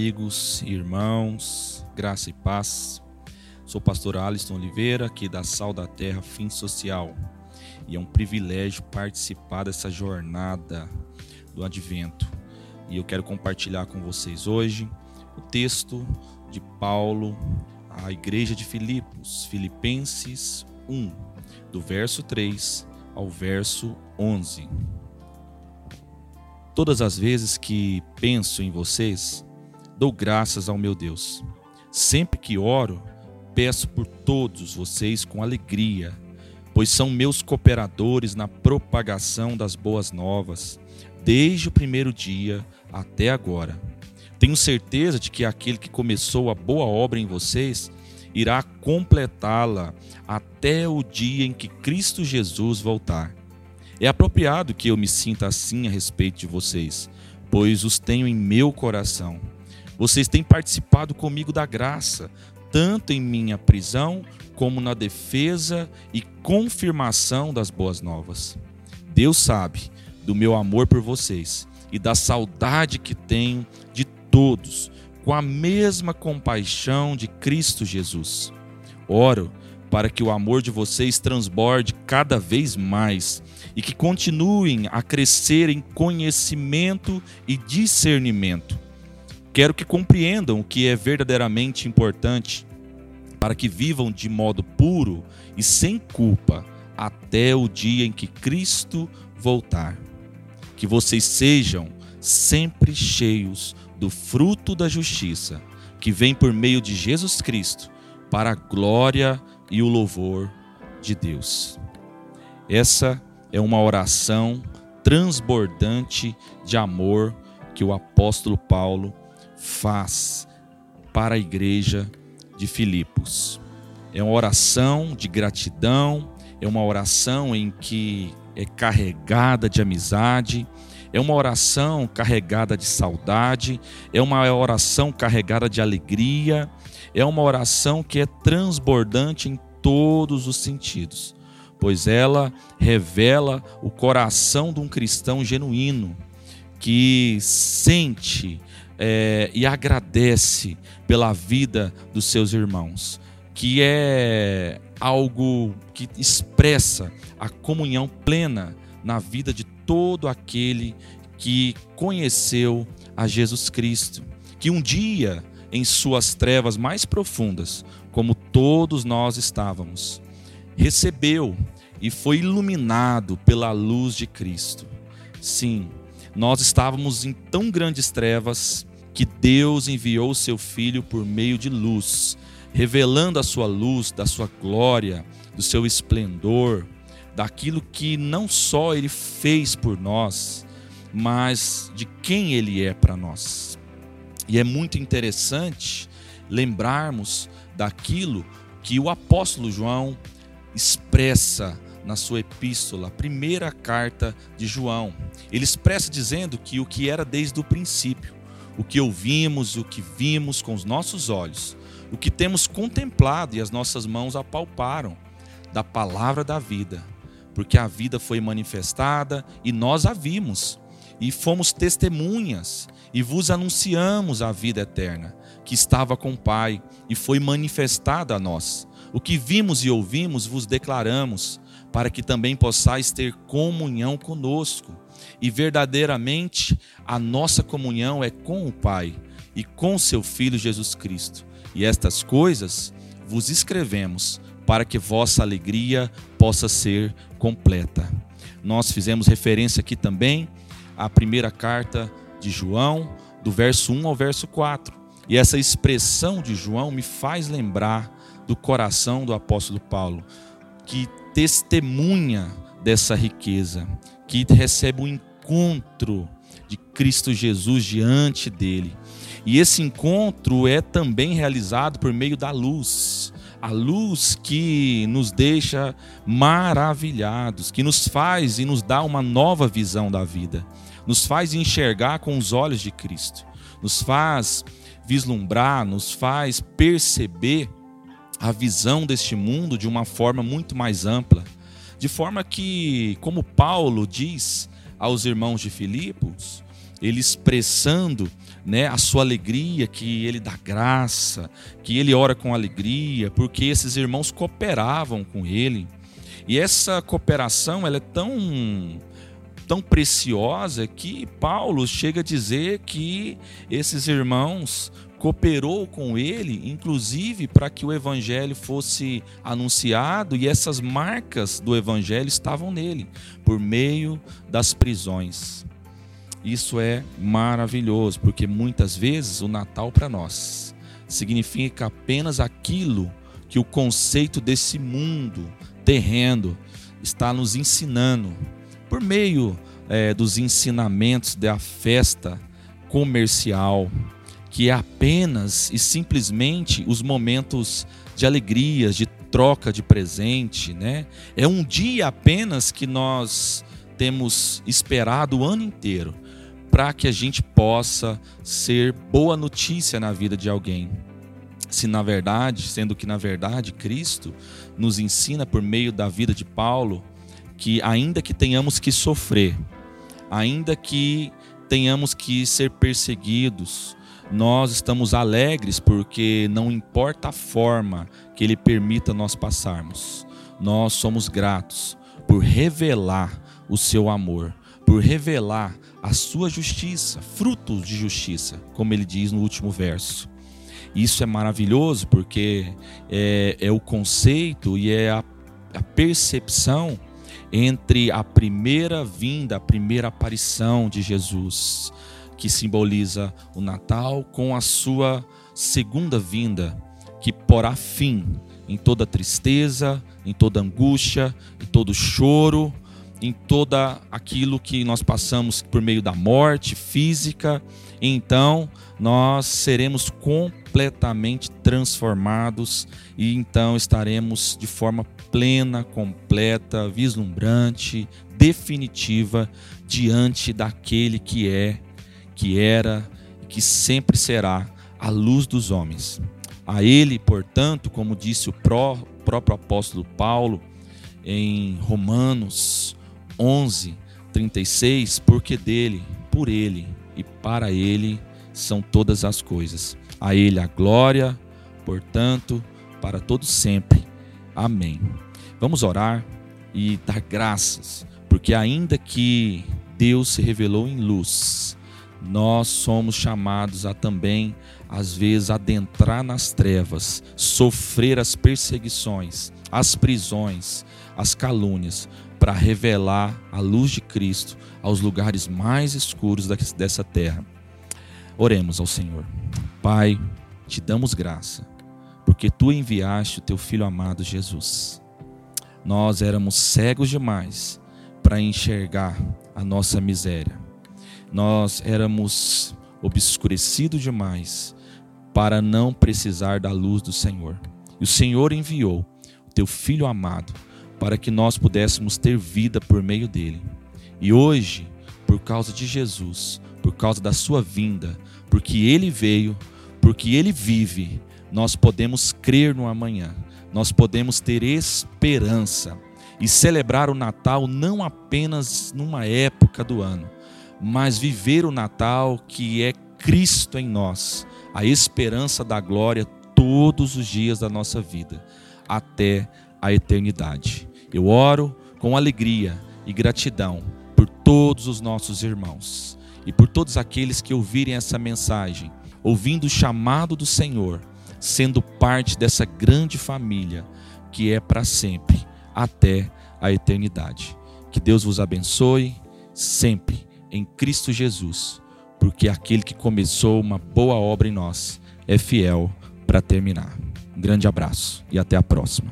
amigos irmãos, graça e paz. Sou pastor Alisson Oliveira, aqui da Sal da Terra Fim Social. E é um privilégio participar dessa jornada do Advento. E eu quero compartilhar com vocês hoje o texto de Paulo à igreja de Filipos, Filipenses 1, do verso 3 ao verso 11. Todas as vezes que penso em vocês, dou graças ao meu Deus. Sempre que oro, peço por todos vocês com alegria, pois são meus cooperadores na propagação das boas novas, desde o primeiro dia até agora. Tenho certeza de que aquele que começou a boa obra em vocês irá completá-la até o dia em que Cristo Jesus voltar. É apropriado que eu me sinta assim a respeito de vocês, pois os tenho em meu coração. Vocês têm participado comigo da graça, tanto em minha prisão como na defesa e confirmação das boas novas. Deus sabe do meu amor por vocês e da saudade que tenho de todos, com a mesma compaixão de Cristo Jesus. Oro para que o amor de vocês transborde cada vez mais e que continuem a crescer em conhecimento e discernimento. Quero que compreendam o que é verdadeiramente importante para que vivam de modo puro e sem culpa até o dia em que Cristo voltar. Que vocês sejam sempre cheios do fruto da justiça que vem por meio de Jesus Cristo para a glória e o louvor de Deus. Essa é uma oração transbordante de amor que o apóstolo Paulo faz para a igreja de Filipos. É uma oração de gratidão, é uma oração em que é carregada de amizade, é uma oração carregada de saudade, é uma oração carregada de alegria, é uma oração que é transbordante em todos os sentidos, pois ela revela o coração de um cristão genuíno que sente é, e agradece pela vida dos seus irmãos, que é algo que expressa a comunhão plena na vida de todo aquele que conheceu a Jesus Cristo, que um dia em suas trevas mais profundas, como todos nós estávamos, recebeu e foi iluminado pela luz de Cristo. Sim, nós estávamos em tão grandes trevas que Deus enviou seu Filho por meio de luz, revelando a sua luz, da sua glória, do seu esplendor, daquilo que não só Ele fez por nós, mas de quem Ele é para nós. E é muito interessante lembrarmos daquilo que o apóstolo João expressa na sua epístola, a primeira carta de João. Ele expressa dizendo que o que era desde o princípio, o que ouvimos, o que vimos com os nossos olhos, o que temos contemplado e as nossas mãos apalparam da palavra da vida, porque a vida foi manifestada e nós a vimos e fomos testemunhas e vos anunciamos a vida eterna, que estava com o Pai e foi manifestada a nós. O que vimos e ouvimos vos declaramos, para que também possais ter comunhão conosco. E verdadeiramente a nossa comunhão é com o Pai e com seu Filho Jesus Cristo. E estas coisas vos escrevemos para que vossa alegria possa ser completa. Nós fizemos referência aqui também à primeira carta de João, do verso 1 ao verso 4. E essa expressão de João me faz lembrar do coração do apóstolo Paulo, que testemunha dessa riqueza, que recebe o um encontro de Cristo Jesus diante dele. E esse encontro é também realizado por meio da luz. A luz que nos deixa maravilhados, que nos faz e nos dá uma nova visão da vida nos faz enxergar com os olhos de Cristo, nos faz vislumbrar, nos faz perceber a visão deste mundo de uma forma muito mais ampla, de forma que, como Paulo diz aos irmãos de Filipos, ele expressando né, a sua alegria, que ele dá graça, que ele ora com alegria, porque esses irmãos cooperavam com ele. E essa cooperação ela é tão tão preciosa que Paulo chega a dizer que esses irmãos cooperou com ele, inclusive para que o evangelho fosse anunciado e essas marcas do evangelho estavam nele, por meio das prisões. Isso é maravilhoso, porque muitas vezes o Natal para nós significa apenas aquilo que o conceito desse mundo terreno está nos ensinando por meio é, dos ensinamentos da festa comercial, que é apenas e simplesmente os momentos de alegrias, de troca de presente, né? É um dia apenas que nós temos esperado o ano inteiro para que a gente possa ser boa notícia na vida de alguém. Se na verdade, sendo que na verdade Cristo nos ensina por meio da vida de Paulo que ainda que tenhamos que sofrer, ainda que tenhamos que ser perseguidos, nós estamos alegres porque não importa a forma que Ele permita nós passarmos, nós somos gratos por revelar o seu amor, por revelar a sua justiça, frutos de justiça, como ele diz no último verso. Isso é maravilhoso porque é, é o conceito e é a, a percepção entre a primeira vinda, a primeira aparição de Jesus, que simboliza o Natal, com a sua segunda vinda, que porá fim em toda tristeza, em toda angústia, em todo choro, em toda aquilo que nós passamos por meio da morte física, então nós seremos completamente transformados e então estaremos de forma plena, completa, vislumbrante, definitiva diante daquele que é, que era e que sempre será a luz dos homens. A ele, portanto, como disse o próprio apóstolo Paulo em Romanos 11, 36, porque dele, por ele e para ele são todas as coisas. A ele a glória, portanto, para todos sempre. Amém. Vamos orar e dar graças, porque ainda que Deus se revelou em luz, nós somos chamados a também, às vezes, adentrar nas trevas, sofrer as perseguições, as prisões, as calúnias, para revelar a luz de Cristo aos lugares mais escuros dessa terra. Oremos ao Senhor. Pai, te damos graça, porque tu enviaste o teu filho amado Jesus. Nós éramos cegos demais para enxergar a nossa miséria. Nós éramos obscurecidos demais para não precisar da luz do Senhor. E o Senhor enviou o teu filho amado para que nós pudéssemos ter vida por meio dele. E hoje, por causa de Jesus, por causa da sua vinda, porque ele veio, porque ele vive, nós podemos crer no amanhã, nós podemos ter esperança e celebrar o Natal não apenas numa época do ano, mas viver o Natal que é Cristo em nós, a esperança da glória todos os dias da nossa vida, até a eternidade. Eu oro com alegria e gratidão por todos os nossos irmãos e por todos aqueles que ouvirem essa mensagem, ouvindo o chamado do Senhor, sendo parte dessa grande família que é para sempre, até a eternidade. Que Deus vos abençoe sempre em Cristo Jesus, porque aquele que começou uma boa obra em nós é fiel para terminar. Um grande abraço e até a próxima.